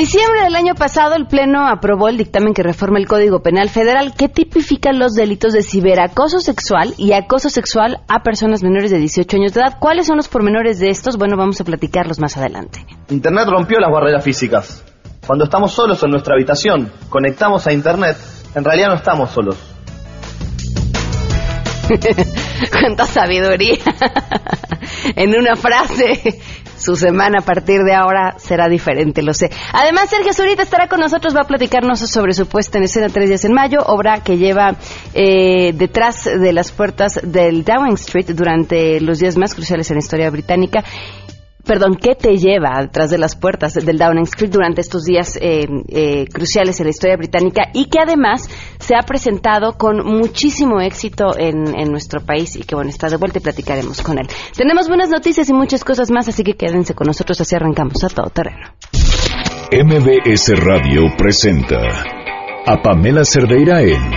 diciembre del año pasado, el Pleno aprobó el dictamen que reforma el Código Penal Federal que tipifica los delitos de ciberacoso sexual y acoso sexual a personas menores de 18 años de edad. ¿Cuáles son los pormenores de estos? Bueno, vamos a platicarlos más adelante. Internet rompió las barreras físicas. Cuando estamos solos en nuestra habitación, conectamos a Internet, en realidad no estamos solos. Cuánta sabiduría en una frase su semana a partir de ahora será diferente, lo sé. Además, Sergio Zurita estará con nosotros, va a platicarnos sobre su puesta en escena Tres días en mayo, obra que lleva eh, detrás de las puertas del Downing Street durante los días más cruciales en la historia británica perdón, qué te lleva detrás de las puertas del Downing Street durante estos días eh, eh, cruciales en la historia británica y que además se ha presentado con muchísimo éxito en, nuestro país y que bueno, está de vuelta y platicaremos con él. Tenemos buenas noticias y muchas cosas más, así que quédense con nosotros, así arrancamos a todo terreno. MBS Radio presenta a Pamela Cerdeira en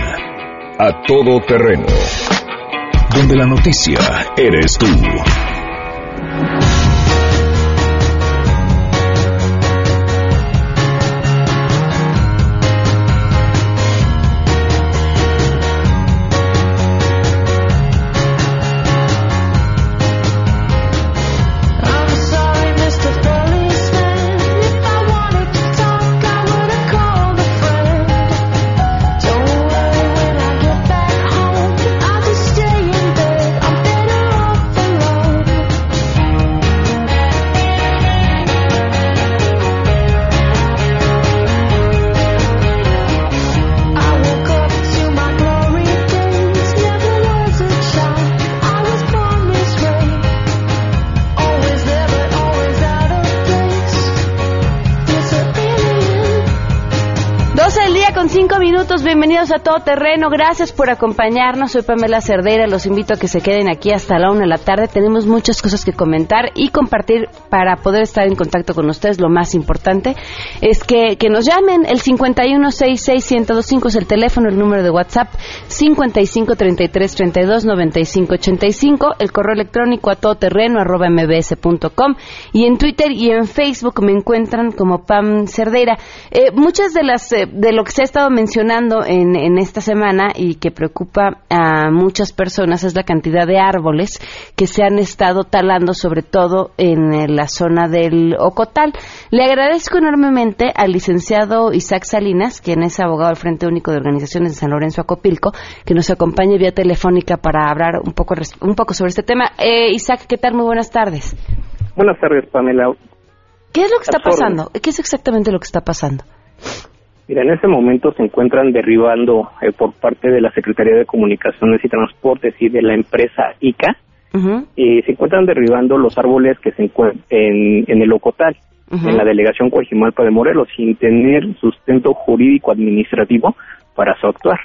A Todo Terreno, donde la noticia eres tú. 5 minutos, bienvenidos a Todo Terreno, gracias por acompañarnos, soy Pamela Cerdera, los invito a que se queden aquí hasta la una de la tarde, tenemos muchas cosas que comentar y compartir para poder estar en contacto con ustedes, lo más importante es que, que nos llamen, el 5166125 es el teléfono, el número de WhatsApp, 5533329585, el correo electrónico a todoterreno arroba mbs.com y en Twitter y en Facebook me encuentran como Pam Cerdera. Eh, muchas de las... Eh, de lo que se ha estado mencionando en, en, esta semana y que preocupa a muchas personas es la cantidad de árboles que se han estado talando, sobre todo en la zona del Ocotal. Le agradezco enormemente al licenciado Isaac Salinas, quien es abogado al Frente Único de Organizaciones de San Lorenzo Acopilco, que nos acompañe vía telefónica para hablar un poco, un poco sobre este tema. Eh, Isaac, ¿qué tal? Muy buenas tardes. Buenas tardes, Pamela. ¿Qué es lo que está pasando? ¿Qué es exactamente lo que está pasando? Mira, en este momento se encuentran derribando eh, por parte de la Secretaría de Comunicaciones y Transportes y de la empresa ICA, y se encuentran derribando los árboles que se encuentran en, el Ocotal, en la delegación Coajimalpa de Morelos, sin tener sustento jurídico administrativo para su actuar.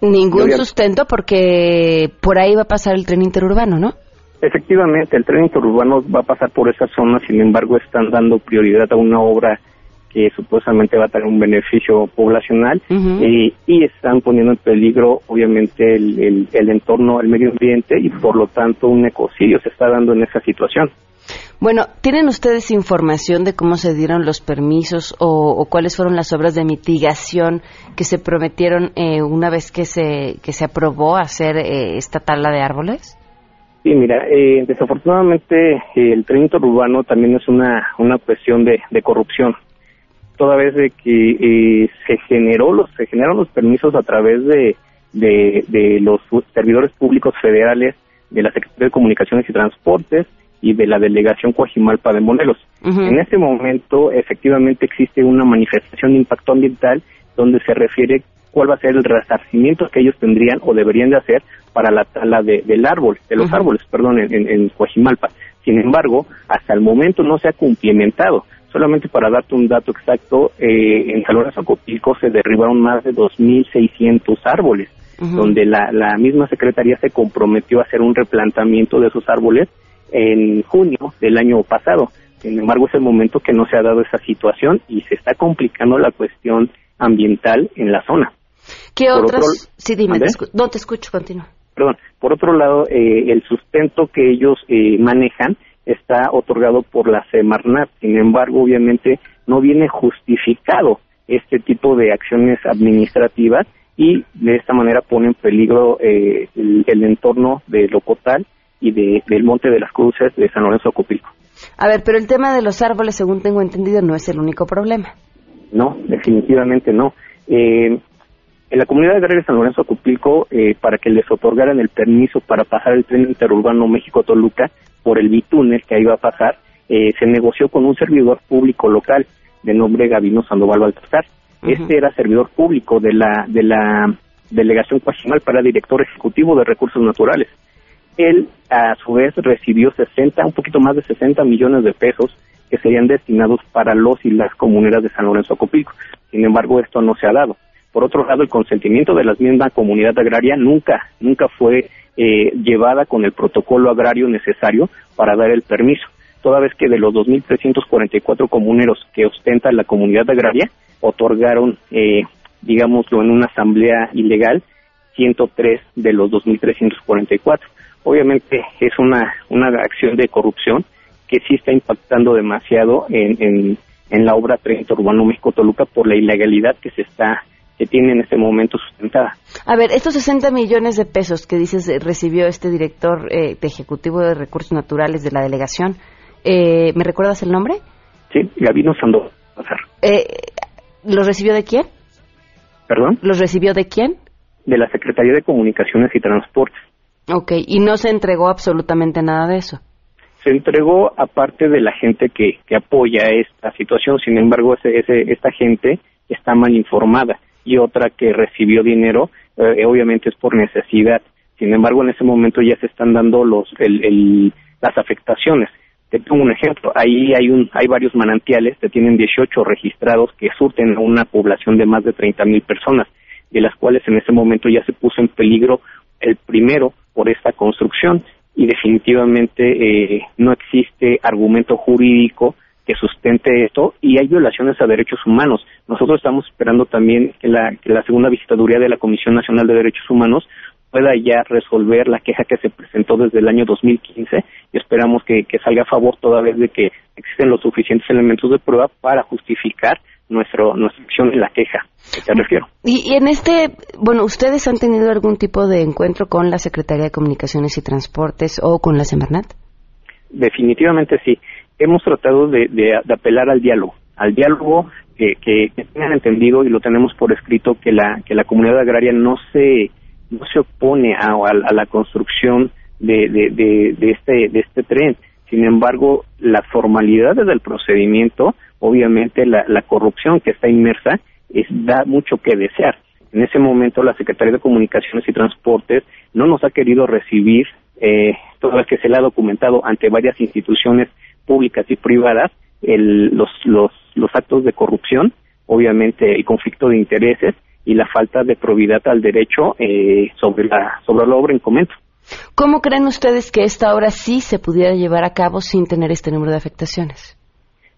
Ningún sustento porque por ahí va a pasar el tren interurbano, ¿no? Efectivamente, el tren interurbano va a pasar por esa zona, sin embargo están dando prioridad a una obra que supuestamente va a tener un beneficio poblacional y están poniendo en peligro obviamente el, el, entorno, el medio ambiente y por lo tanto un ecocidio se está dando en esa situación. Bueno, ¿tienen ustedes información de cómo se dieron los permisos o, cuáles fueron las obras de mitigación que se prometieron eh, una vez que se, que se aprobó hacer eh, esta tala de árboles? Sí, mira, eh, desafortunadamente el tren urbano también es una, una cuestión de, de corrupción toda vez de que eh, se generó los se generaron los permisos a través de, de, los servidores públicos federales de la Secretaría de Comunicaciones y Transportes y de la delegación Coajimalpa de Morelos. En este momento, efectivamente, existe una manifestación de impacto ambiental donde se refiere cuál va a ser el resarcimiento que ellos tendrían o deberían de hacer para la tala del árbol, de los árboles, perdón, en, en Coajimalpa. Sin embargo, hasta el momento no se ha cumplimentado. Solamente para darte un dato exacto, eh, en San Lorenzo se derribaron más de 2.600 árboles, donde la, la misma Secretaría se comprometió a hacer un replantamiento de esos árboles en junio del año pasado. Sin embargo, es el momento que no se ha dado esa situación y se está complicando la cuestión ambiental en la zona. ¿Qué otros? sí, dime, no te escucho, continúa. Perdón, por otro lado, eh, el sustento que ellos eh, manejan está otorgado por la Semarnat. Sin embargo, obviamente no viene justificado este tipo de acciones administrativas y de esta manera pone en peligro eh, el, entorno de Locotal y de, del Monte de las Cruces de San Lorenzo Copilco. A ver, pero el tema de los árboles, según tengo entendido, no es el único problema. No, definitivamente no. Eh, en la comunidad agraria de San Lorenzo Copilco, eh, para que les otorgaran el permiso para pasar el tren interurbano México-Toluca por el bitúnel que iba a pasar, eh, se negoció con un servidor público local de nombre Gavino Sandoval Baltasar. Este era servidor público de la, de la delegación cuajimal para director ejecutivo de recursos naturales. Él, a su vez, recibió 60, un poquito más de 60 millones de pesos que serían destinados para los y las comuneras de San Lorenzo Copilco. Sin embargo, esto no se ha dado. Por otro lado, el consentimiento de la misma comunidad agraria nunca, nunca fue eh, llevada con el protocolo agrario necesario para dar el permiso, toda vez que de los 2.344 comuneros que ostenta la comunidad agraria, otorgaron, eh, digámoslo, en una asamblea ilegal, 103 de los 2.344. Obviamente es una, una acción de corrupción que sí está impactando demasiado en, en, la obra Tren Urbano México-Toluca por la ilegalidad que se está que tiene en este momento sustentada. A ver, estos 60 millones de pesos que dices eh, recibió este director eh, de Ejecutivo de Recursos Naturales de la delegación, eh, ¿me recuerdas el nombre? Sí, Gabino Sandoval. Eh, ¿Los recibió de quién? ¿Perdón? ¿Los recibió de quién? De la Secretaría de Comunicaciones y Transportes. Ok, y no se entregó absolutamente nada de eso se entregó aparte de la gente que, que apoya esta situación, sin embargo, ese, ese, esta gente está mal informada y otra que recibió dinero, eh, obviamente es por necesidad. Sin embargo, en ese momento ya se están dando los, el, el, las afectaciones. Te pongo un ejemplo, ahí hay, un, hay varios manantiales, que tienen 18 registrados que surten a una población de más de 30 mil personas, de las cuales en ese momento ya se puso en peligro el primero por esta construcción y definitivamente eh, no existe argumento jurídico que sustente esto y hay violaciones a derechos humanos. Nosotros estamos esperando también que la, que la segunda visitaduría de la Comisión Nacional de Derechos Humanos pueda ya resolver la queja que se presentó desde el año 2015 y esperamos que, que salga a favor toda vez de que existen los suficientes elementos de prueba para justificar nuestro, nuestra acción en la queja que te refiero. Y, en este, bueno, ¿ustedes han tenido algún tipo de encuentro con la Secretaría de Comunicaciones y Transportes o con la Semarnat? Definitivamente sí. Hemos tratado de, apelar al diálogo, al diálogo que, que, tengan entendido y lo tenemos por escrito que la que la comunidad agraria no se no se opone a, a, la construcción de, de, de, este de este tren. Sin embargo, las formalidades del procedimiento obviamente la, corrupción que está inmersa es, da mucho que desear. En ese momento la Secretaría de Comunicaciones y Transportes no nos ha querido recibir, eh, toda vez que se le ha documentado ante varias instituciones públicas y privadas los, los, los actos de corrupción, obviamente el conflicto de intereses y la falta de probidad al derecho eh, sobre la sobre la obra en comento. ¿Cómo creen ustedes que esta obra sí se pudiera llevar a cabo sin tener este número de afectaciones?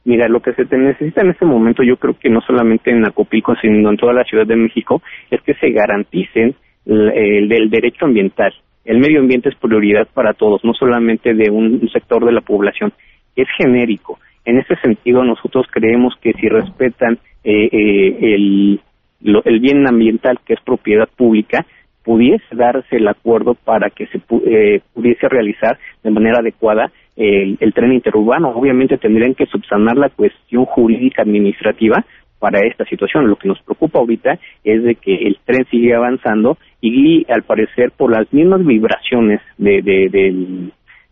Mira, lo que se necesita en este momento, yo creo que no solamente en Acopilco, sino en toda la Ciudad de México, es que se garanticen el, del derecho ambiental. El medio ambiente es prioridad para todos, no solamente de un, sector de la población. Es genérico. En ese sentido, nosotros creemos que si respetan eh, eh, el, el bien ambiental, que es propiedad pública, pudiese darse el acuerdo para que se eh, pudiese realizar de manera adecuada el, tren interurbano. Obviamente tendrían que subsanar la cuestión jurídica administrativa para esta situación. Lo que nos preocupa ahorita es de que el tren sigue avanzando y al parecer por las mismas vibraciones de, de, de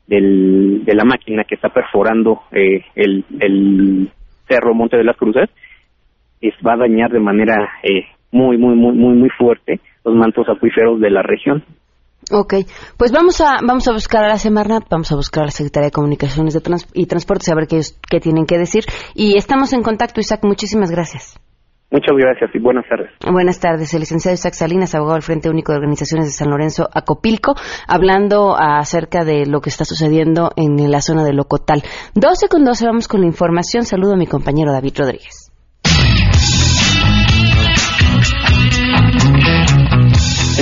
la máquina que está perforando eh, el, el cerro Monte de las Cruces, es, va a dañar de manera eh, muy, muy, muy, muy, muy fuerte los mantos acuíferos de la región. Ok, pues vamos a vamos a buscar a la Semarnat, vamos a buscar a la Secretaría de Comunicaciones de y Transportes a ver qué, qué tienen que decir. Y estamos en contacto, Isaac, muchísimas gracias. Muchas gracias y buenas tardes. Buenas tardes, el licenciado Isaac Salinas, abogado del Frente Único de Organizaciones de San Lorenzo, Acopilco, hablando acerca de lo que está sucediendo en la zona de Locotal. 12 con 12, vamos con la información. Saludo a mi compañero David Rodríguez.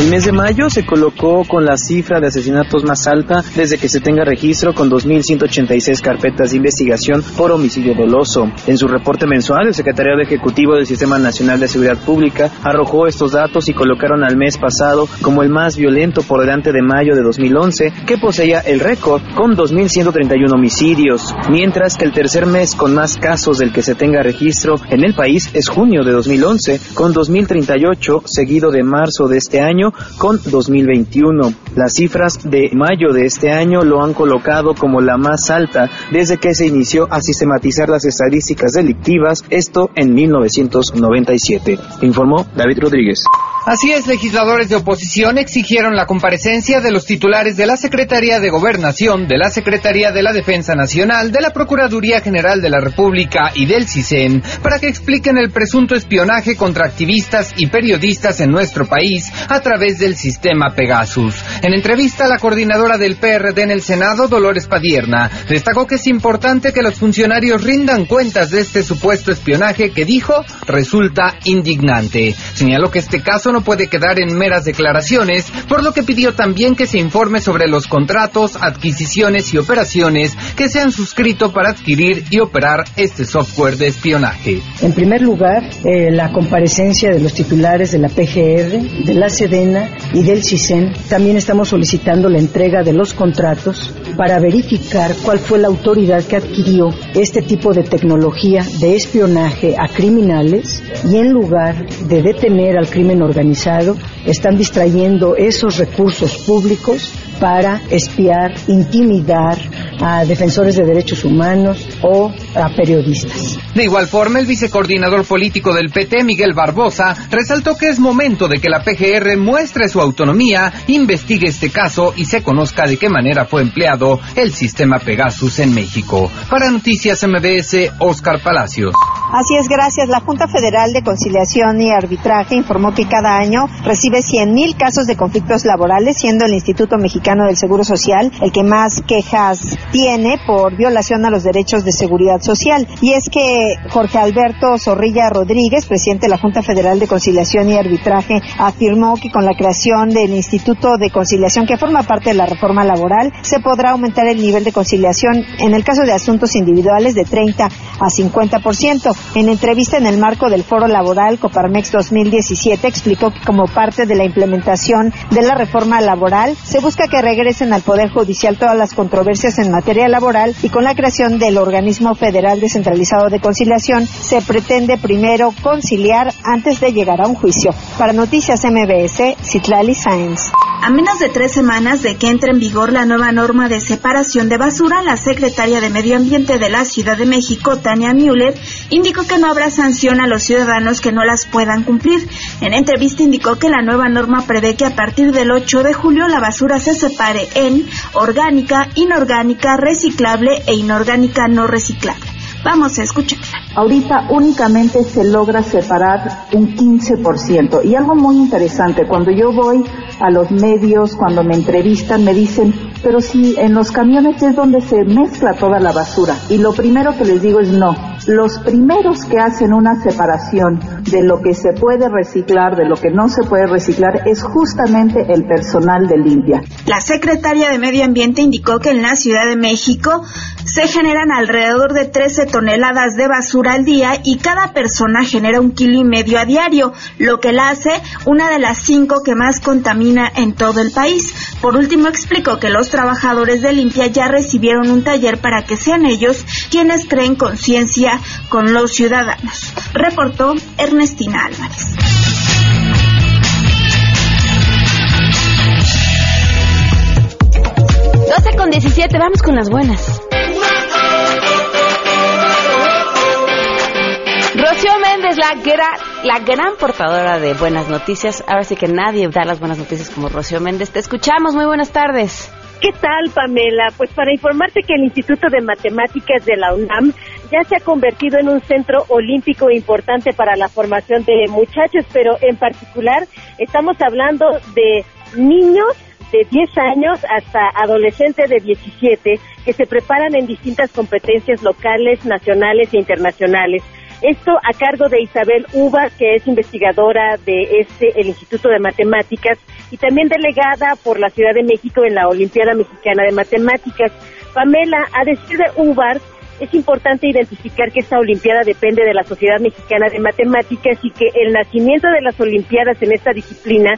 El mes de mayo se colocó con la cifra de asesinatos más alta desde que se tenga registro con 2.186 carpetas de investigación por homicidio doloso. En su reporte mensual, el secretario Ejecutivo del Sistema Nacional de Seguridad Pública arrojó estos datos y colocaron al mes pasado como el más violento por delante de mayo de 2011, que poseía el récord con 2.131 homicidios, mientras que el tercer mes con más casos del que se tenga registro en el país es junio de 2011, con 2.038, seguido de marzo de este año con 2021. Las cifras de mayo de este año lo han colocado como la más alta desde que se inició a sistematizar las estadísticas delictivas, esto en 1997. Informó David Rodríguez. Así es, legisladores de oposición exigieron la comparecencia de los titulares de la Secretaría de Gobernación, de la Secretaría de la Defensa Nacional, de la Procuraduría General de la República y del CISEN para que expliquen el presunto espionaje contra activistas y periodistas en nuestro país a través del sistema Pegasus. En entrevista, la coordinadora del PRD en el Senado, Dolores Padierna, destacó que es importante que los funcionarios rindan cuentas de este supuesto espionaje que dijo resulta indignante. Señaló que este caso no puede quedar en meras declaraciones, por lo que pidió también que se informe sobre los contratos, adquisiciones y operaciones que se han suscrito para adquirir y operar este software de espionaje. En primer lugar, eh, la comparecencia de los titulares de la PGR, de la Sedena y del CISEN. También estamos solicitando la entrega de los contratos para verificar cuál fue la autoridad que adquirió este tipo de tecnología de espionaje a criminales y en lugar de detener al crimen organizado, están distrayendo esos recursos públicos para espiar, intimidar a defensores de derechos humanos o a periodistas. De igual forma, el vicecoordinador político del PT, Miguel Barbosa, resaltó que es momento de que la PGR muestre su autonomía, investigue este caso y se conozca de qué manera fue empleado el sistema Pegasus en México. Para Noticias MBS, Oscar Palacios. Así es, gracias. La Junta Federal de Conciliación y Arbitraje informó que cada año recibe 100.000 casos de conflictos laborales, siendo el Instituto Mexicano del Seguro Social el que más quejas tiene por violación a los derechos de seguridad social. Y es que Jorge Alberto Zorrilla Rodríguez, presidente de la Junta Federal de Conciliación y Arbitraje, afirmó que con la creación del Instituto de Conciliación, que forma parte de la reforma laboral, se podrá aumentar el nivel de conciliación en el caso de asuntos individuales de 30 a 50%. En entrevista en el marco del Foro Laboral Coparmex 2017 explicó que como parte de la implementación de la reforma laboral se busca que regresen al Poder Judicial todas las controversias en materia laboral y con la creación del Organismo Federal Descentralizado de Conciliación se pretende primero conciliar antes de llegar a un juicio. Para Noticias MBS, Citlali Sáenz. A menos de tres semanas de que entre en vigor la nueva norma de separación de basura, la secretaria de Medio Ambiente de la Ciudad de México, Tania Müller, indicó que no habrá sanción a los ciudadanos que no las puedan cumplir. En entrevista indicó que la nueva norma prevé que a partir del 8 de julio la basura se separe en orgánica, inorgánica, reciclable e inorgánica no reciclable. Vamos a escucharla. Ahorita únicamente se logra separar un 15%. Y algo muy interesante, cuando yo voy a los medios, cuando me entrevistan, me dicen, pero si en los camiones es donde se mezcla toda la basura. Y lo primero que les digo es no. Los primeros que hacen una separación de lo que se puede reciclar, de lo que no se puede reciclar, es justamente el personal de limpia. La secretaria de Medio Ambiente indicó que en la Ciudad de México se generan alrededor de 13 toneladas de basura al día y cada persona genera un kilo y medio a diario, lo que la hace una de las cinco que más contamina en todo el país. Por último, explicó que los trabajadores de limpia ya recibieron un taller para que sean ellos quienes creen conciencia con los ciudadanos. Reportó Ernestina Álvarez. 12 con 17, vamos con las buenas. Rocío Méndez, la gran, la gran portadora de buenas noticias. Ahora sí que nadie da las buenas noticias como Rocío Méndez. Te escuchamos, muy buenas tardes. ¿Qué tal, Pamela? Pues para informarte que el Instituto de Matemáticas de la UNAM ya se ha convertido en un centro olímpico importante para la formación de muchachos, pero en particular estamos hablando de niños de 10 años hasta adolescentes de 17 que se preparan en distintas competencias locales, nacionales e internacionales. Esto a cargo de Isabel Uva, que es investigadora de este, el Instituto de Matemáticas y también delegada por la Ciudad de México en la Olimpiada Mexicana de Matemáticas. Pamela, a decir de Uvar, es importante identificar que esta Olimpiada depende de la Sociedad Mexicana de Matemáticas y que el nacimiento de las Olimpiadas en esta disciplina,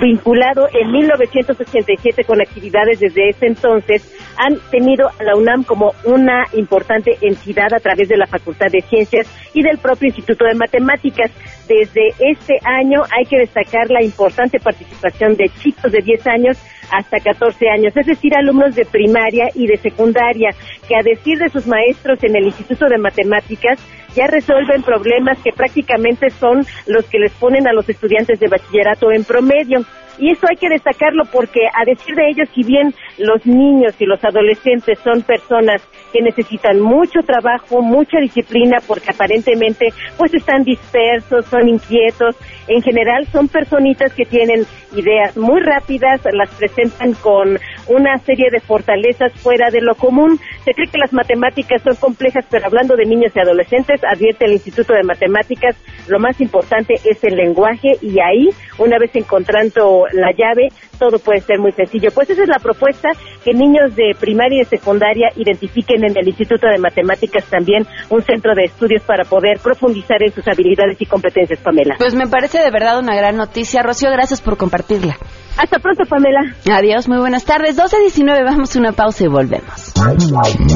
vinculado en 1987 con actividades desde ese entonces, han tenido a la UNAM como una importante entidad a través de la Facultad de Ciencias y del propio Instituto de Matemáticas. Desde este año hay que destacar la importante participación de chicos de 10 años hasta 14 años, es decir, alumnos de primaria y de secundaria, que a decir de sus maestros en el Instituto de Matemáticas, ya resuelven problemas que prácticamente son los que les ponen a los estudiantes de bachillerato en promedio. Y eso hay que destacarlo porque, a decir de ellos, si bien los niños y los adolescentes son personas que necesitan mucho trabajo, mucha disciplina, porque aparentemente pues están dispersos, son inquietos, en general son personitas que tienen ideas muy rápidas, las presentan con una serie de fortalezas fuera de lo común. Se cree que las matemáticas son complejas, pero hablando de niños y adolescentes, advierte el Instituto de Matemáticas, lo más importante es el lenguaje y ahí, una vez encontrando la llave, todo puede ser muy sencillo. Pues esa es la propuesta, que niños de primaria y de secundaria identifiquen en el Instituto de Matemáticas también un centro de estudios para poder profundizar en sus habilidades y competencias, Pamela. Pues me parece de verdad una gran noticia. Rocío, gracias por compartirla. Hasta pronto, Pamela. Adiós, muy buenas tardes. 12.19, vamos a una pausa y volvemos.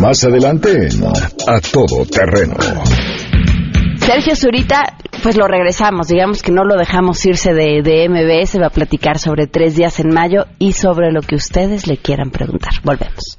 Más adelante en A Todo Terreno. Sergio Zurita, pues lo regresamos, digamos que no lo dejamos irse de, de MBS, va a platicar sobre tres días en mayo y sobre lo que ustedes le quieran preguntar. Volvemos.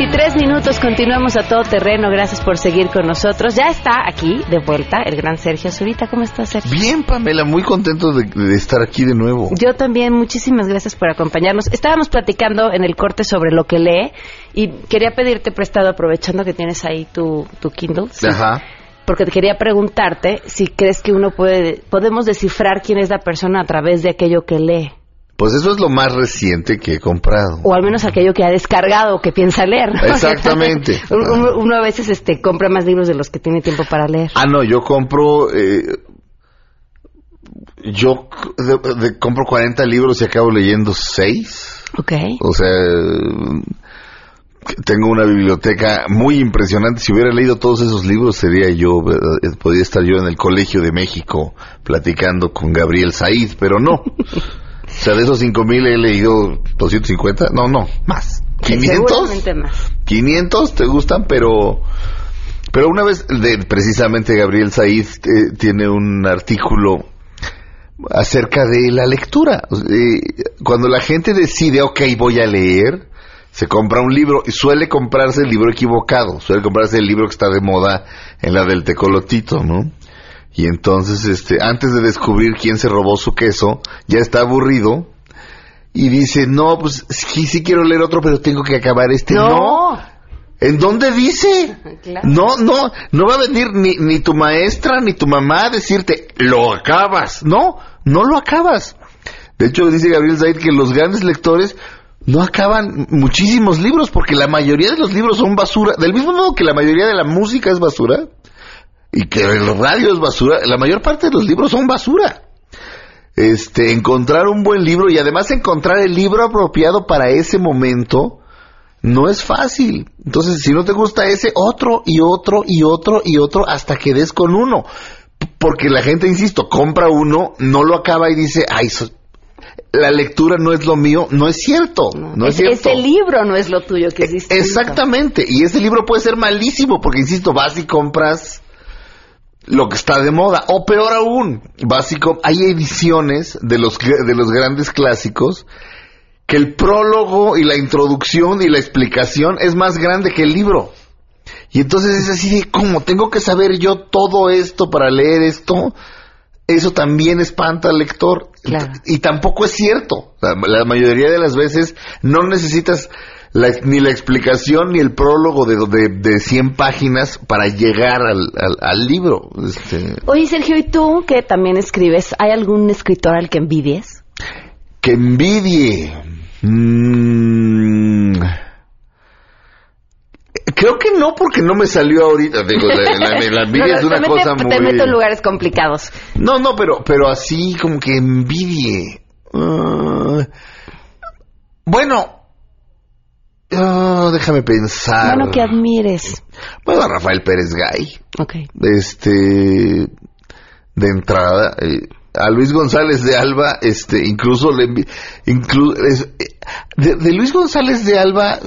23 minutos continuamos a todo terreno. Gracias por seguir con nosotros. Ya está aquí de vuelta el gran Sergio Zurita. ¿Cómo estás, Sergio? Bien, Pamela, muy contento de, de, estar aquí de nuevo. Yo también, muchísimas gracias por acompañarnos. Estábamos platicando en el corte sobre lo que lee y quería pedirte prestado, aprovechando que tienes ahí tu, tu Kindle. ¿sí? Ajá. Porque te quería preguntarte si crees que uno puede, podemos descifrar quién es la persona a través de aquello que lee. Pues eso es lo más reciente que he comprado. O al menos aquello que ha descargado o que piensa leer. ¿no? Exactamente. uno, uno, a veces este, compra más libros de los que tiene tiempo para leer. Ah, no, yo compro... Eh, yo de, de, compro 40 libros y acabo leyendo 6. Ok. O sea, tengo una biblioteca muy impresionante. Si hubiera leído todos esos libros, sería yo, podría estar yo en el Colegio de México platicando con Gabriel Said, pero no. O sea, de esos 5000 he leído 250, no, no, más. 500. más. 500 te gustan, pero pero una vez de, precisamente Gabriel Said eh, tiene un artículo acerca de la lectura. Eh, cuando la gente decide, ok, voy a leer, se compra un libro y suele comprarse el libro equivocado, suele comprarse el libro que está de moda en la del tecolotito, ¿no? Y entonces, este, antes de descubrir quién se robó su queso, ya está aburrido y dice, no, pues sí, sí quiero leer otro, pero tengo que acabar este. No. no. ¿En dónde dice? Claro. No, no, no va a venir ni, ni tu maestra ni tu mamá a decirte, lo acabas. No, no lo acabas. De hecho, dice Gabriel Zaid que los grandes lectores no acaban muchísimos libros porque la mayoría de los libros son basura. Del mismo modo que la mayoría de la música es basura, y que el radio es basura, la mayor parte de los libros son basura. Este, encontrar un buen libro y además encontrar el libro apropiado para ese momento no es fácil. Entonces, si no te gusta ese, otro y otro y otro y otro hasta que des con uno. Porque la gente, insisto, compra uno, no lo acaba y dice, ay, so la lectura no es lo mío, no es cierto. No, es, cierto. Ese libro no es lo tuyo que es distinto. Exactamente. Y ese libro puede ser malísimo porque, insisto, vas y compras lo que está de moda. O peor aún, básico, hay ediciones de los, de los grandes clásicos que el prólogo y la introducción y la explicación es más grande que el libro. Y entonces es así de, ¿cómo tengo que saber yo todo esto para leer esto? Eso también espanta al lector. Y, tampoco es cierto. La, mayoría de las veces no necesitas ni la explicación ni el prólogo de, de, de 100 páginas para llegar al, al, libro. Este... Oye, Sergio, ¿y tú que también escribes, hay algún escritor al que envidies? Que envidie. Mm. Creo que no, porque no me salió ahorita. Digo, la, envidia es una cosa muy. Te meto en lugares complicados. No, no, pero, pero así como que envidie. Ah. bueno, ah, déjame pensar. Bueno, que admires. Bueno, a Rafael Pérez Gay. Ok. Este, de entrada. Eh, a Luis González de Alba, este, incluso le de, Luis González de Alba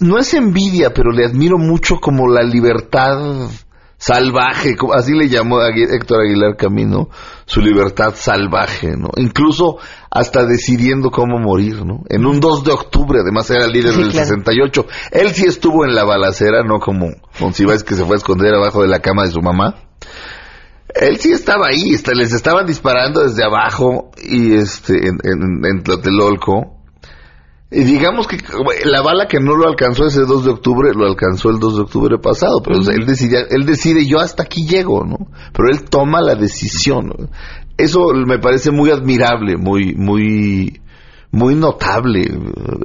no es envidia, pero le admiro mucho como la libertad salvaje, así le llamó a Héctor Aguilar Camino, su libertad salvaje, ¿no? Incluso hasta decidiendo cómo morir, ¿no? En un 2 de octubre, además era líder del 68. Él sí estuvo en la balacera, no como Monsiváis que se fue a esconder abajo de la cama de su mamá él sí estaba ahí, les estaban disparando desde abajo y este en, en, Tlatelolco. Y digamos que la bala que no lo alcanzó ese 2 de octubre, lo alcanzó el 2 de octubre pasado, pero él, decide, él decide, yo hasta aquí llego, ¿no? Pero él toma la decisión. Eso me parece muy admirable, muy, muy, muy notable.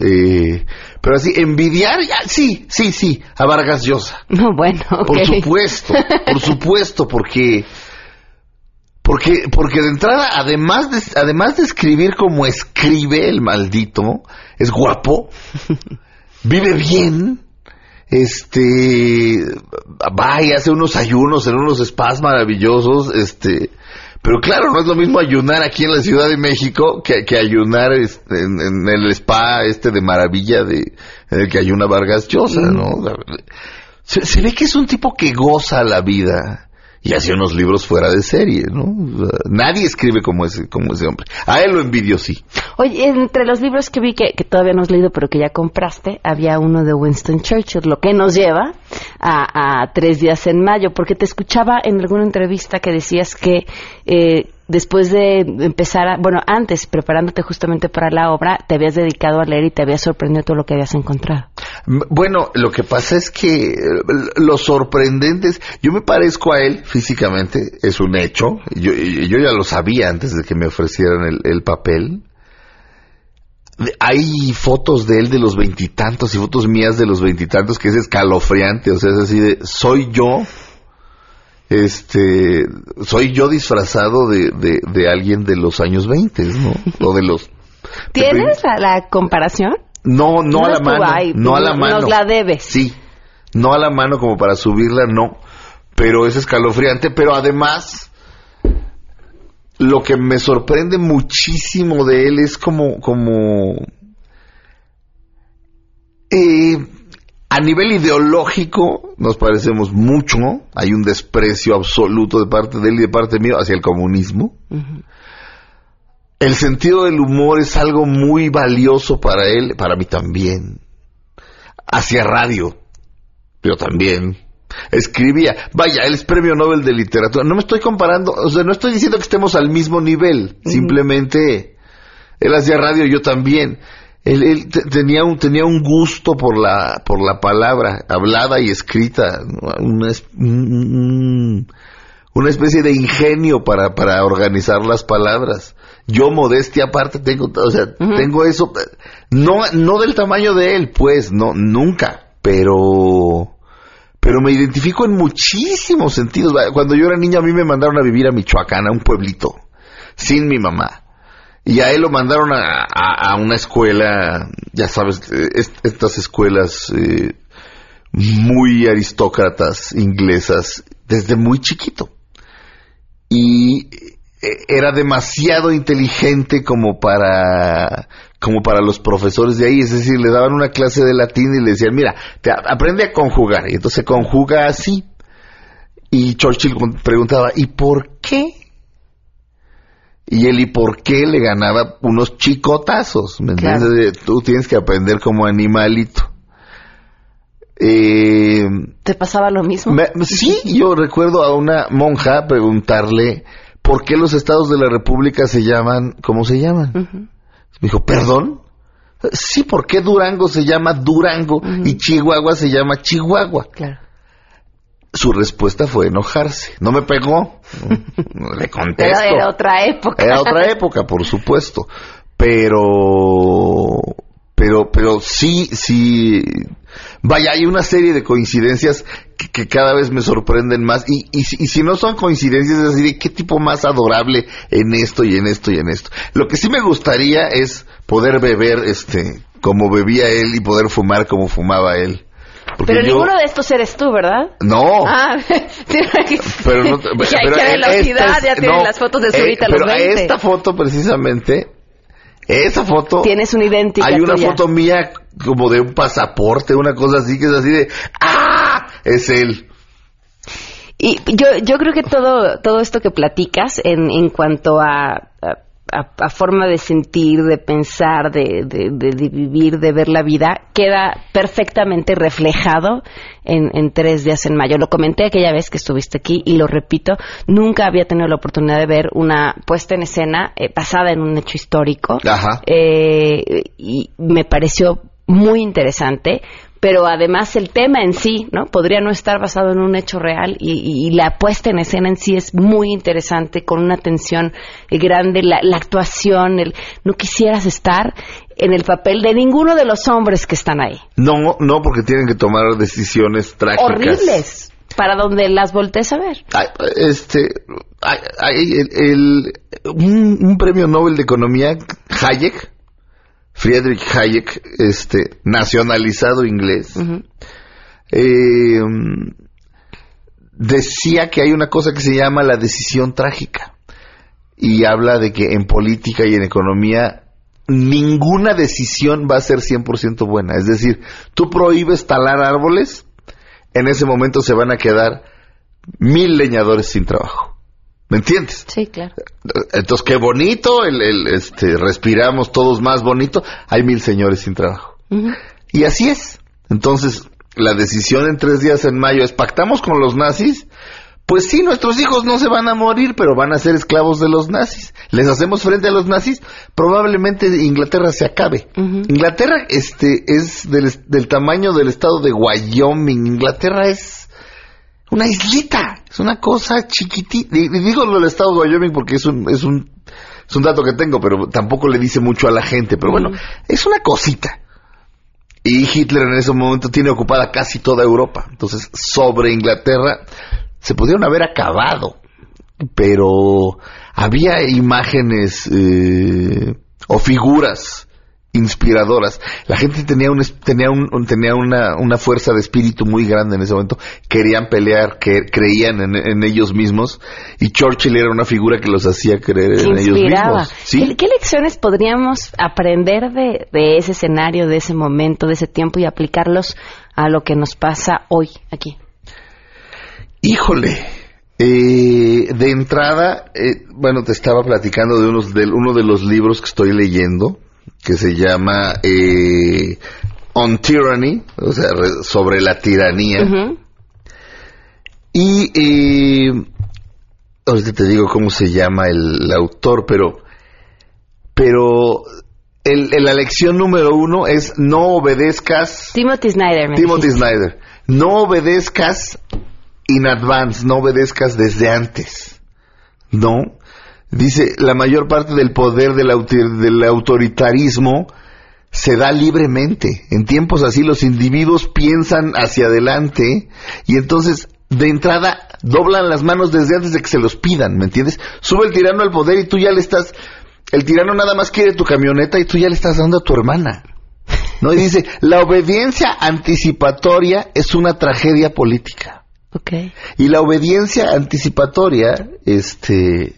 Eh, pero así, envidiar, sí, sí, sí, a Vargas Llosa. No, bueno. Por supuesto, por supuesto, porque porque, porque de entrada, además de, además de escribir como escribe el maldito, es guapo, vive bien, este, va y hace unos ayunos en unos spas maravillosos, este, pero claro, no es lo mismo ayunar aquí en la Ciudad de México que, que ayunar este, en, el spa este de maravilla de, en el que ayuna Vargas Llosa, ¿no? Se, se, ve que es un tipo que goza la vida y hacía unos libros fuera de serie, ¿no? Nadie escribe como ese, como ese hombre. A él lo envidio, sí. Oye, entre los libros que vi que, que todavía no has leído, pero que ya compraste, había uno de Winston Churchill, lo que nos lleva a, a Tres días en mayo, porque te escuchaba en alguna entrevista que decías que eh, después de empezar, a, bueno, antes, preparándote justamente para la obra, te habías dedicado a leer y te había sorprendido todo lo que habías encontrado. Bueno, lo que pasa es que eh, lo sorprendente es, yo me parezco a él físicamente, es un hecho, yo, yo ya lo sabía antes de que me ofrecieran el, el papel. Hay fotos de él de los veintitantos y fotos mías de los veintitantos que es escalofriante, o sea, es así de, soy yo este, soy yo disfrazado de, de, alguien de los años 20, ¿no? O de los... ¿Tienes la, comparación? No, no, a la mano. no a la mano. Nos la debes. Sí. No a la mano como para subirla, no. Pero es escalofriante, pero además lo que me sorprende muchísimo de él es como, como, eh, a nivel ideológico nos parecemos mucho, hay un desprecio absoluto de parte de él y de parte mío hacia el comunismo. El sentido del humor es algo muy valioso para él, para mí también. Hacia radio, pero también. Escribía, vaya, él es premio Nobel de literatura. No me estoy comparando, o sea, no estoy diciendo que estemos al mismo nivel, simplemente él hacía radio, yo también él, tenía un tenía un gusto por la por la palabra hablada y escrita una, una especie de ingenio para para organizar las palabras. Yo modestia aparte tengo o sea tengo eso no no del tamaño de él pues no nunca pero pero me identifico en muchísimos sentidos. Cuando yo era niño a mí me mandaron a vivir a Michoacán a un pueblito sin mi mamá y a él lo mandaron a, a, una escuela, ya sabes, estas escuelas eh, muy aristócratas inglesas desde muy chiquito. Y eh, era demasiado inteligente como para como para los profesores de ahí, es decir, le daban una clase de latín y le decían, mira, te aprende a conjugar, y entonces conjuga así. Y Churchill preguntaba, ¿y por qué? Y él, ¿y por qué le ganaba unos chicotazos? ¿Me entiendes? Tú tienes que aprender como animalito. Eh, ¿Te pasaba lo mismo? sí, yo recuerdo a una monja preguntarle por qué los estados de la República se llaman como se llaman. Me dijo, ¿perdón? Sí, ¿por qué Durango se llama Durango y Chihuahua se llama Chihuahua? Claro. Su respuesta fue enojarse. No me pegó. Le contesto. Pero era otra época. Era otra época, por supuesto. Pero, pero, pero sí, sí. Vaya, hay una serie de coincidencias que, cada vez me sorprenden más. Y, y, y, si no son coincidencias, es decir, ¿qué tipo más adorable en esto y en esto y en esto? Lo que sí me gustaría es poder beber, este, como bebía él y poder fumar como fumaba él. Pero ninguno de estos eres tú, ¿verdad? No. Ah, pero no. Pero qué velocidad, ya tienen las fotos de Zurita eh, los pero esta foto precisamente, esa foto. Tienes una idéntica. Hay una foto mía como de un pasaporte, una cosa así que es así de ¡ah! Es él. Y yo, yo creo que todo, todo esto que platicas en, en cuanto a a, forma de sentir, de pensar, de, de, vivir, de ver la vida, queda perfectamente reflejado en, Tres Días en Mayo. Lo comenté aquella vez que estuviste aquí y lo repito, nunca había tenido la oportunidad de ver una puesta en escena eh, basada en un hecho histórico. Eh, y me pareció muy interesante pero además el tema en sí, ¿no? Podría no estar basado en un hecho real y, la puesta en escena en sí es muy interesante, con una tensión grande, la, actuación, el, no quisieras estar en el papel de ninguno de los hombres que están ahí. No, no, porque tienen que tomar decisiones trágicas. Horribles, para donde las voltees a ver. este, hay, el, un premio Nobel de Economía, Hayek, Friedrich Hayek, este, nacionalizado inglés, eh, decía que hay una cosa que se llama la decisión trágica. Y habla de que en política y en economía ninguna decisión va a ser 100% buena. Es decir, tú prohíbes talar árboles, en ese momento se van a quedar mil leñadores sin trabajo. ¿Me entiendes? Sí, claro. Entonces, qué bonito, el, este, respiramos todos más bonito. Hay mil señores sin trabajo. Y así es. Entonces, la decisión en tres días en mayo es, ¿pactamos con los nazis? Pues sí, nuestros hijos no se van a morir, pero van a ser esclavos de los nazis. Les hacemos frente a los nazis, probablemente Inglaterra se acabe. Inglaterra este, es del, del tamaño del estado de Wyoming. Inglaterra es una islita, es una cosa chiquitita. Y, digo lo del estado de Wyoming porque es un, es un, es un dato que tengo, pero tampoco le dice mucho a la gente. Pero bueno, es una cosita. Y Hitler en ese momento tiene ocupada casi toda Europa. Entonces, sobre Inglaterra se pudieron haber acabado. Pero había imágenes eh, o figuras inspiradoras. La gente tenía un, tenía un, tenía una, una fuerza de espíritu muy grande en ese momento. Querían pelear, que creían en, ellos mismos y Churchill era una figura que los hacía creer en ellos mismos. ¿Qué, lecciones podríamos aprender de, de ese escenario, de ese momento, de ese tiempo y aplicarlos a lo que nos pasa hoy aquí? Híjole, eh, de entrada, eh, bueno, te estaba platicando de, unos, de uno de los libros que estoy leyendo, que se llama eh, On Tyranny, o sea, sobre la tiranía. Y eh, ahorita te digo cómo se llama el, autor, pero, pero el, la lección número uno es no obedezcas. Timothy Snyder. Timothy Snyder. No obedezcas in advance, no obedezcas desde antes. No, Dice, la mayor parte del poder del, del autoritarismo se da libremente. En tiempos así los individuos piensan hacia adelante y entonces de entrada doblan las manos desde antes de que se los pidan, ¿me entiendes? Sube el tirano al poder y tú ya le estás, el tirano nada más quiere tu camioneta y tú ya le estás dando a tu hermana. ¿No? Y dice, la obediencia anticipatoria es una tragedia política. Okay. Y la obediencia anticipatoria, este,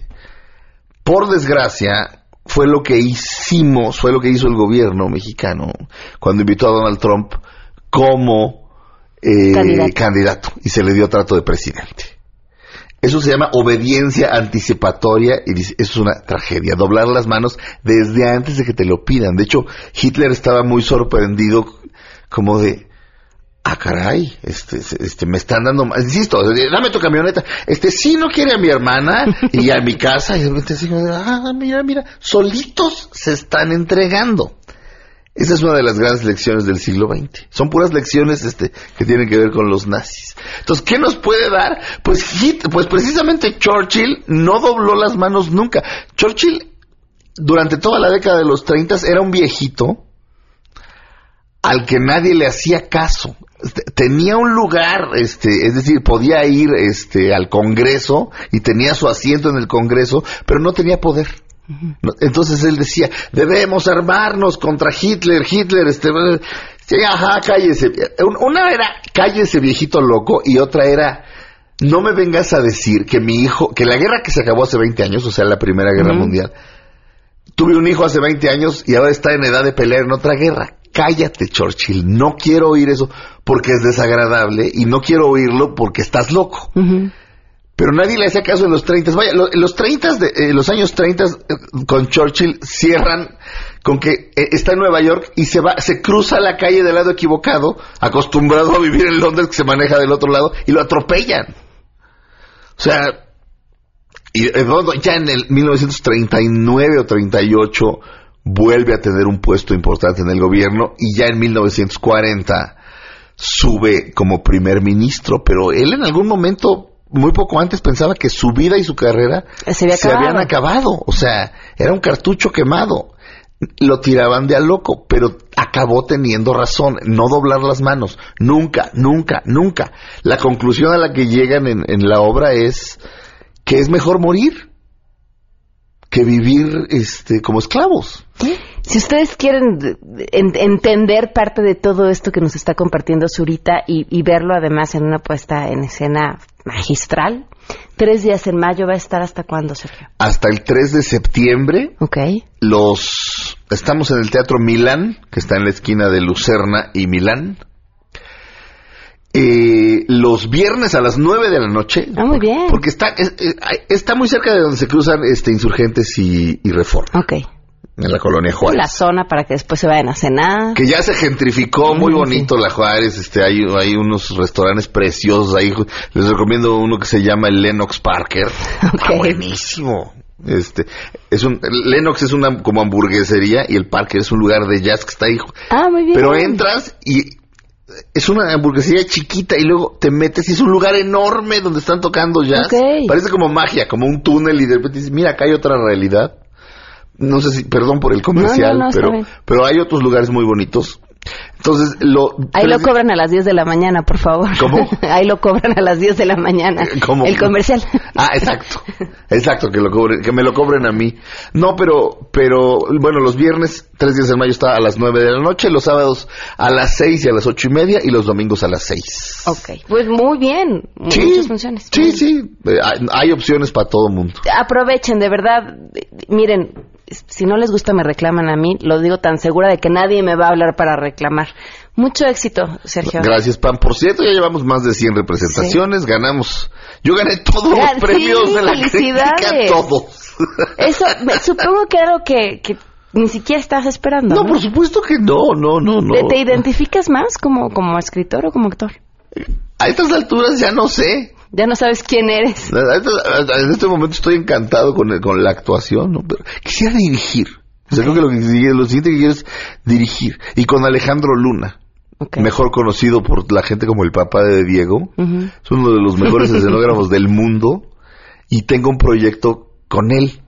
por desgracia, fue lo que hicimos, fue lo que hizo el gobierno mexicano cuando invitó a Donald Trump como eh, Candidato. candidato y se le dio trato de presidente. Eso se llama obediencia anticipatoria y dice, eso es una tragedia, doblar las manos desde antes de que te lo pidan. De hecho, Hitler estaba muy sorprendido como de, ah caray, este, este, me están dando, insisto, dame tu camioneta, este sí no quiere a mi hermana y a mi casa y de repente de, ah, mira, mira, solitos se están entregando. Esa es una de las grandes lecciones del siglo XX. Son puras lecciones este, que tienen que ver con los nazis. Entonces, ¿qué nos puede dar? Pues, pues precisamente Churchill no dobló las manos nunca. Churchill, durante toda la década de los 30, era un viejito al que nadie le hacía caso. Tenía un lugar, este, es decir, podía ir este, al Congreso y tenía su asiento en el Congreso, pero no tenía poder. Entonces él decía, debemos armarnos contra Hitler, Hitler, este, sí, ajá, cállese. Un- Una era, cállese viejito loco, y otra era, no me vengas a decir que mi hijo, que la guerra que se acabó hace 20 años, o sea, la Primera Guerra. Mundial, tuve un hijo hace 20 años y ahora está en edad de pelear en otra guerra. Cállate, Churchill, no quiero oír eso porque es desagradable y no quiero oírlo porque estás loco. Pero nadie le hacía caso en los 30. Vaya, lo- los 30 de, eh, los años 30 eh, con Churchill cierran con que eh, está en Nueva York y se va, se cruza la calle del lado equivocado, acostumbrado a vivir en Londres que se maneja del otro lado y lo atropellan. O sea, y ya en el 1939 o 38 vuelve a tener un puesto importante en el gobierno y ya en 1940 sube como primer ministro, pero él en algún momento muy poco antes pensaba que su vida y su carrera Se había habían acabado, o sea, era un cartucho quemado. Lo tiraban de a loco, pero acabó teniendo razón, no doblar las manos, nunca, nunca, nunca. La conclusión a la que llegan en, en la obra es que es mejor morir que vivir este como esclavos. Si ustedes quieren de- de- en- entender parte de todo esto que nos está compartiendo Zurita y, y verlo además en una puesta en escena magistral, tres días en mayo va a estar hasta cuándo, Sergio. Hasta el 3 de septiembre Ok. los estamos en el Teatro Milán, que está en la esquina de Lucerna y Milán. Eh, los viernes a las 9 de la noche. Ah, muy bien. Porque está, es- es- está muy cerca de donde se cruzan este, insurgentes y, y reforma. Ok. En la colonia Juárez. La zona para que después se vayan a cenar. Que ya se gentrificó, muy bonito la Juárez, este, hay, hay unos restaurantes preciosos ahí, les recomiendo uno que se llama el Lennox Parker, Está buenísimo, este, es un, Lennox es una como hamburguesería y el Parker es un lugar de jazz que está ahí, Ah, muy bien. pero entras y es una hamburguesería chiquita y luego te metes y es un lugar enorme donde están tocando jazz, parece como magia, como un túnel y de repente dices, mira, acá hay otra realidad, no sé si, perdón por el comercial, No, no, no, está pero, pero hay otros lugares muy bonitos. Entonces, lo... Ahí lo cobran a las 10 de la mañana, por favor. ¿Cómo? Ahí lo cobran a las 10 de la mañana. ¿Cómo? El comercial. Ah, exacto. Exacto, que lo cobren, que me lo cobren a mí. No, pero, pero, bueno, los viernes, tres días de mayo está a las nueve de la noche, los sábados a las seis y a las ocho y media, y los domingos a las seis. Ok. Pues muy bien. Sí, Muchas funciones. Sí, sí, eh, hay, hay opciones para todo mundo. Aprovechen, de verdad. Miren, si no les gusta me reclaman a mí. Lo digo tan segura de que nadie me va a hablar para reclamar. Mucho éxito, Sergio. Gracias, Pam. Por cierto, ya llevamos más de 100 representaciones, ganamos. Yo gané todos Gan- los premios sí, de la crítica, todos. Eso, supongo que era algo que, que ni siquiera estás esperando. No, No, por supuesto que no, no, no, no. ¿Te, identificas más como, como escritor o como actor? A estas alturas ya no sé. Ya no sabes quién eres. En este momento estoy encantado con, el- con la actuación, ¿no? Pero quisiera dirigir. O sea, creo que lo, que sigue- lo siguiente que quiero es dirigir. Y con Alejandro Luna, mejor conocido por la gente como el papá de Diego, es uno de los mejores escenógrafos del mundo y tengo un proyecto con él.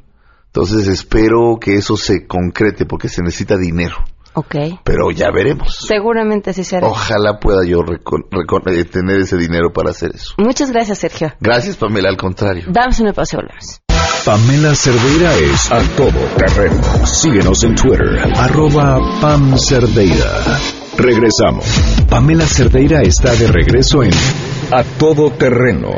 Entonces espero que eso se concrete porque se necesita dinero. Ok. Pero ya veremos. Seguramente así será. Ojalá pueda yo eh, tener ese dinero para hacer eso. Muchas gracias, Sergio. Gracias, Pamela, al contrario. Damos una pausa y volvemos. Pamela Cerdeira es a todo terreno. Síguenos en Twitter, arroba Pam Cerdeira. Regresamos. Pamela Cerdeira está de regreso en A Todo Terreno.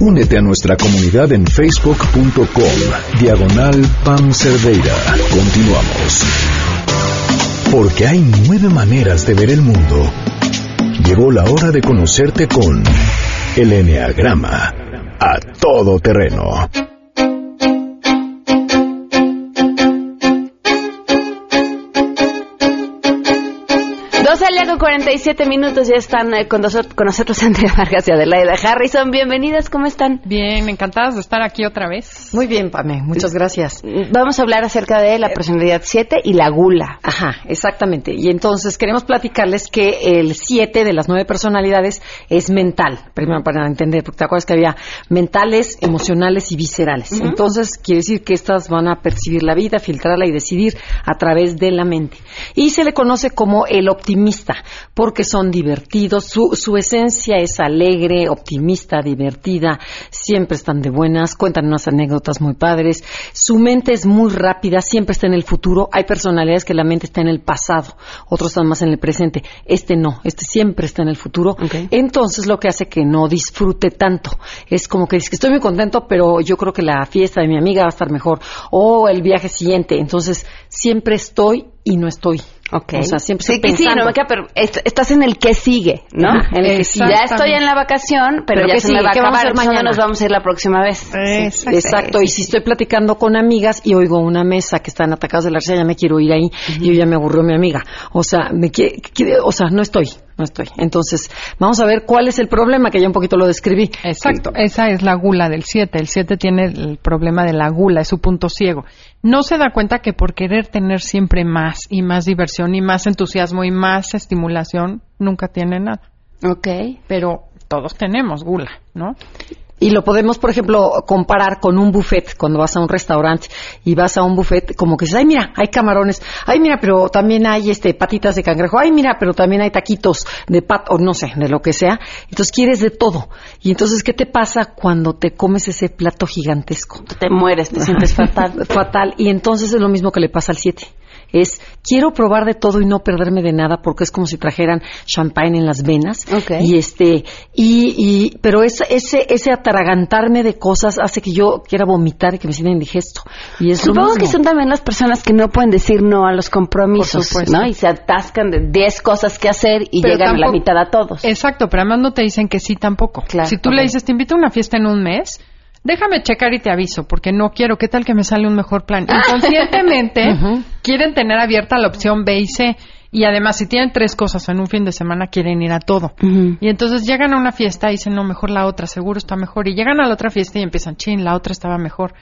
Únete a nuestra comunidad en facebook.com, diagonal Pam Cerdeira. Continuamos. Porque hay nueve maneras de ver el mundo. Llegó la hora de conocerte con el Enneagrama a todo terreno. Dos al día con 47 minutos ya están eh, con, nosotros, con nosotros Andrea Vargas y Adelaida Harrison. Bienvenidas, ¿cómo están? Bien, encantadas de estar aquí otra vez. Muy bien, Pame, muchas gracias. Vamos a hablar acerca de la personalidad 7 y la gula. Ajá, exactamente. Y entonces queremos platicarles que el 7 de las nueve personalidades es mental, primero para entender, porque te acuerdas que había mentales, emocionales y viscerales. Entonces quiere decir que estas van a percibir la vida, filtrarla y decidir a través de la mente. Y se le conoce como el optimista, porque son divertidos, su, su esencia es alegre, optimista, divertida, siempre están de buenas, cuentan unas anécdotas muy padres, su mente es muy rápida, siempre está en el futuro, hay personalidades que la mente está en el pasado, otros están más en el presente, este no, este siempre está en el futuro, entonces lo que hace que no disfrute tanto, es como que dice que estoy muy contento, pero yo creo que la fiesta de mi amiga va a estar mejor, o el viaje siguiente, entonces siempre estoy y no estoy. Ok. O sea, siempre sí, que sí, pensando. no me queda, pero est- estás en el que sigue, ¿no? En el que sigue. Ya estoy en la vacación, pero, Pero ya ¿qué se me va a ¿Qué vamos a acabar. hacer entonces, ¿dónde mañana? nos vamos a ir la próxima vez? Sí, Exacto, y si estoy platicando con amigas y oigo una mesa que están atacados de la risa, ya me quiero ir ahí y yo ya me aburrió mi amiga. O sea, me quie- quiere- o sea, no estoy, no estoy. Entonces, vamos a ver cuál es el problema, que ya un poquito lo describí. Exacto, esa es la gula del 7. El 7 tiene el problema de la gula, es su punto ciego. No se da cuenta que por querer tener siempre más y más diversión y más entusiasmo y más estimulación, nunca tiene nada. Ok. Pero todos tenemos gula, ¿no? Y lo podemos, por ejemplo, comparar con un buffet, cuando vas a un restaurante y vas a un buffet, como que dices, ay, mira, hay camarones, ay, mira, pero también hay este patitas de cangrejo, ay, mira, pero también hay taquitos de pat, o no sé, de lo que sea. Entonces quieres de todo. Y entonces, ¿qué te pasa cuando te comes ese plato gigantesco? Te mueres, te sientes fatal. fatal. Y entonces es lo mismo que le pasa al 7. Es, quiero probar de todo y no perderme de nada porque es como si trajeran champagne en las venas. Y este, y, y, pero ese, ese, ese atragantarme de cosas hace que yo quiera vomitar y que me sienta indigesto. Y es lo Supongo mismo. que son también las personas que no pueden decir no a los compromisos. Y se atascan de 10 cosas que hacer y Pero llegan a la mitad a todos. Exacto, pero además no te dicen que sí tampoco. si tú le dices, te invito a una fiesta en un mes, déjame checar y te aviso, porque no quiero, ¿qué tal que me sale un mejor plan? Inconscientemente quieren tener abierta la opción B y C. Y además, si tienen tres cosas en un fin de semana, quieren ir a todo. Y entonces llegan a una fiesta y dicen, no, mejor la otra, seguro está mejor. Y llegan a la otra fiesta y empiezan, chin, la otra estaba mejor.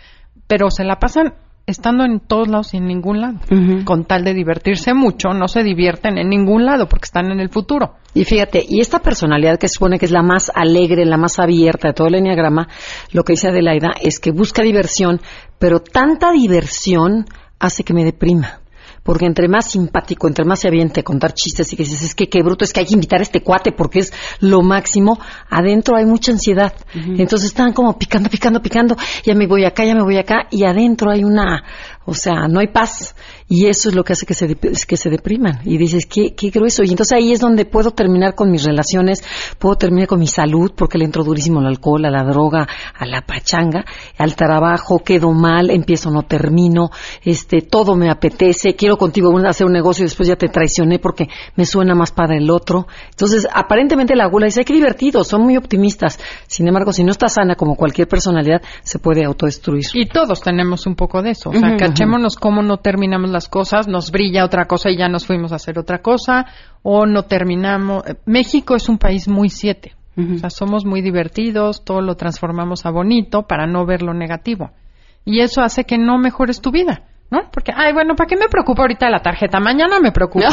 Pero se la pasan estando en todos lados y en ningún lado. Con tal de divertirse mucho, no se divierten en ningún lado porque están en el futuro. Y fíjate, y esta personalidad que se supone que es la más alegre, la más abierta de todo el enneagrama, lo que dice Adelaida es que busca diversión, pero tanta diversión hace que me deprima. Porque entre más simpático, entre más se aviente a contar chistes y que dices, es que qué bruto, es que hay que invitar a este cuate porque es lo máximo, adentro hay mucha ansiedad. Entonces están como picando, picando, picando, ya me voy acá, ya me voy acá, y adentro hay una, o sea, no hay paz. Y eso es lo que hace que se, que se depriman. Y dices, qué, qué grueso. Y entonces ahí es donde puedo terminar con mis relaciones, puedo terminar con mi salud, porque le entro durísimo al alcohol, a la droga, a la pachanga, al trabajo, quedo mal, empiezo, no termino, este, todo me apetece, quiero contigo hacer un negocio y después ya te traicioné porque me suena más para el otro. Entonces, aparentemente la gula dice, ay, qué divertido, son muy optimistas. Sin embargo, si no está sana como cualquier personalidad, se puede autodestruir. Y todos tenemos un poco de eso. O sea, cachémonos cómo no terminamos las cosas, nos brilla otra cosa y ya nos fuimos a hacer otra cosa, o no terminamos. Eh, México es un país muy siete. O sea, somos muy divertidos, todo lo transformamos a bonito para no ver lo negativo. Y eso hace que no mejores tu vida. ¿No? Porque, ay, bueno, ¿para qué me preocupa ahorita la tarjeta? Mañana me preocupa.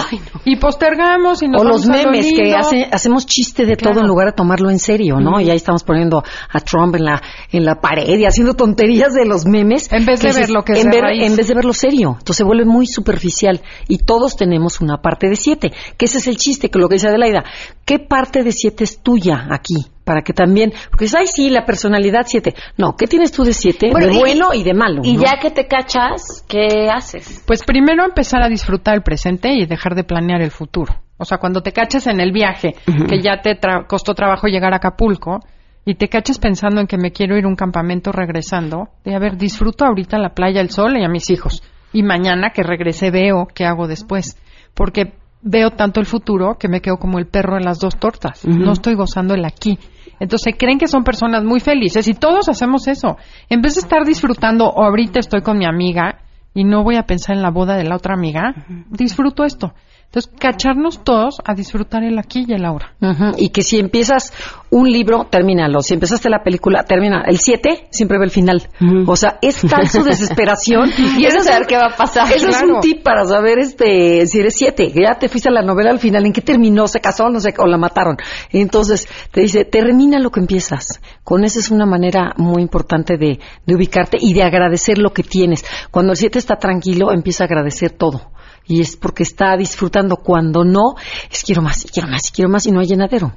Y postergamos y nos o los vamos a lo memes que hace- hacemos chiste de todo en lugar de tomarlo en serio, ¿no? Y ahí estamos poniendo a Trump en la en la pared y haciendo tonterías de los memes. En vez de ver lo que es en, de ver- raíz. en vez de verlo serio. Entonces se vuelve muy superficial. Y todos tenemos una parte de siete. Que ese es el chiste, que lo que dice Adelaida. ¿Qué parte de siete es tuya aquí? Para que también, porque ay, sí, la personalidad siete. No, ¿qué tienes tú de siete? Bueno, de y- bueno y de malo. Y ¿no? ya que te cachas, ¿qué haces? Pues primero empezar a disfrutar el presente y dejar de planear el futuro. O sea, cuando te cachas en el viaje, que ya te tra- costó trabajo llegar a Acapulco, y te caches pensando en que me quiero ir a un campamento regresando, de a ver, disfruto ahorita la playa, el sol y a mis hijos. Y mañana que regrese veo qué hago después. Porque veo tanto el futuro que me quedo como el perro en las dos tortas. No estoy gozando el aquí. Entonces creen que son personas muy felices y todos hacemos eso. En vez de estar disfrutando, o ahorita estoy con mi amiga y no voy a pensar en la boda de la otra amiga, disfruto esto. Entonces, cacharnos todos a disfrutar el aquí y el ahora. Y que si empiezas un libro, termínalo. Si empezaste la película, termina. El 7 siempre ve el final. O sea, es tal su desesperación. Quieres Ese es saber qué va a pasar. Eso es un tip para saber este si eres 7. Que ya te fuiste a la novela al final. ¿En qué terminó? ¿Se casó? No sé, o la mataron. Entonces, te dice, termina lo que empiezas. Con eso es una manera muy importante de, de ubicarte y de agradecer lo que tienes. Cuando el 7 está tranquilo, empieza a agradecer todo. Y es porque está disfrutando. Cuando no, es quiero más, y quiero más, y quiero más, y no hay llenadero.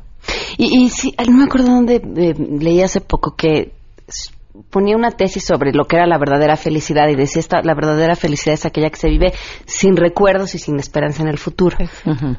Y, y sí, no me acuerdo dónde eh, leí hace poco que ponía una tesis sobre lo que era la verdadera felicidad y decía esta la verdadera felicidad es aquella que se vive sin recuerdos y sin esperanza en el futuro.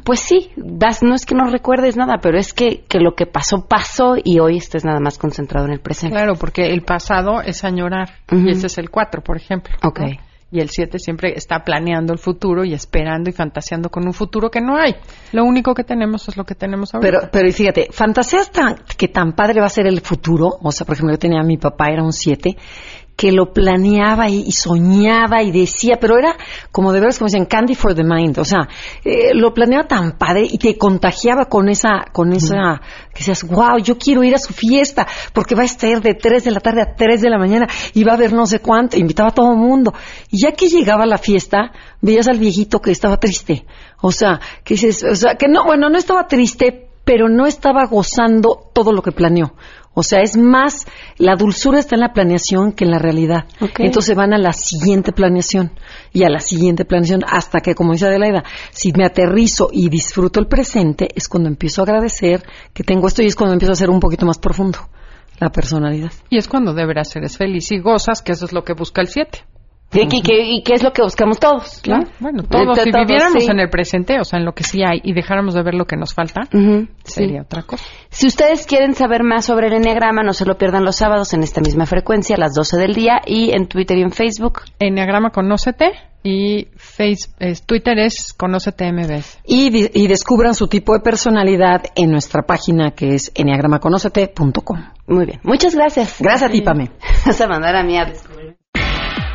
Pues sí, das, no es que no recuerdes nada, pero es que, que lo que pasó pasó y hoy estés nada más concentrado en el presente. Claro, porque el pasado es añorar. Y ese es el 4, por ejemplo. Ok. ¿no? Y el 7 siempre está planeando el futuro y esperando y fantaseando con un futuro que no hay. Lo único que tenemos es lo que tenemos ahorita. Pero, pero fíjate, fantaseas tan, que tan padre va a ser el futuro. O sea, por ejemplo, yo tenía a mi papá, era un 7, que lo planeaba y, y soñaba y decía, pero era como de veras, como dicen, candy for the mind. O sea, eh, lo planeaba tan padre y te contagiaba con esa, con esa, que decías, wow, yo quiero ir a su fiesta, porque va a estar de 3 de la tarde a 3 de la mañana y va a haber no sé cuánto, invitaba a todo el mundo. Y ya que llegaba la fiesta, veías al viejito que estaba triste. O sea, que dices, o sea, que no, bueno, no estaba triste, pero no estaba gozando todo lo que planeó. O sea, es más, la dulzura está en la planeación que en la realidad. Entonces van a la siguiente planeación y a la siguiente planeación hasta que, como dice Adelaida, si me aterrizo y disfruto el presente, es cuando empiezo a agradecer que tengo esto y es cuando empiezo a ser un poquito más profundo la personalidad. Y es cuando de veras eres feliz y gozas, que eso es lo que busca el 7. ¿Y, y, qué- y qué es lo que buscamos todos? ¿no? Bueno, todos, si viviéramos sí. en el presente, o sea, en lo que sí hay, y dejáramos de ver lo que nos falta, sería sí. otra cosa. Si ustedes quieren saber más sobre el Enneagrama, no se lo pierdan los sábados en esta misma frecuencia, a las 12 del día, y en Twitter y en Facebook. Enneagrama Conócete y face, es- Twitter es Conócete MBS. Y, y descubran su tipo de personalidad en nuestra página que es enneagramaconocete.com. Muy bien. Muchas gracias. Gracias a ti, Pame. Vas a mandar a mí a descubrir.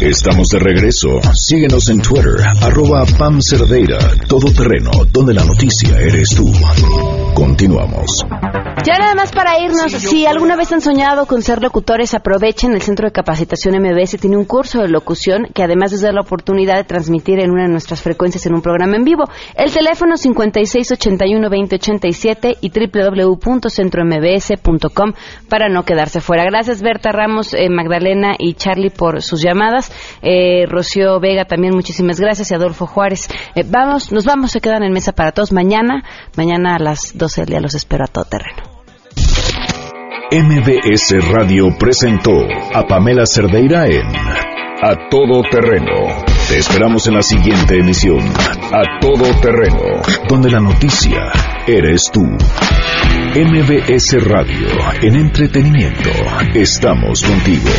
Estamos de regreso. Síguenos en Twitter, arroba Pam Cerdeira, Todo Terreno, donde la noticia eres tú. Continuamos. Ya nada más para irnos, si alguna vez han soñado con ser locutores, aprovechen el Centro de Capacitación MBS, tiene un curso de locución que además les da la oportunidad de transmitir en una de nuestras frecuencias en un programa en vivo. El teléfono 5681-2087 y www.centrombs.com para no quedarse fuera. Gracias Berta Ramos, eh, Magdalena y Charlie por sus llamadas. Eh, Rocío Vega también muchísimas gracias y Adolfo Juárez. Eh, vamos, nos vamos, se quedan en mesa para todos mañana. Mañana a las 12 del día los espero a todo terreno. MBS Radio presentó a Pamela Cerdeira en A Todo Terreno. Te esperamos en la siguiente emisión, A Todo Terreno, donde la noticia eres tú. MBS Radio, en entretenimiento, estamos contigo.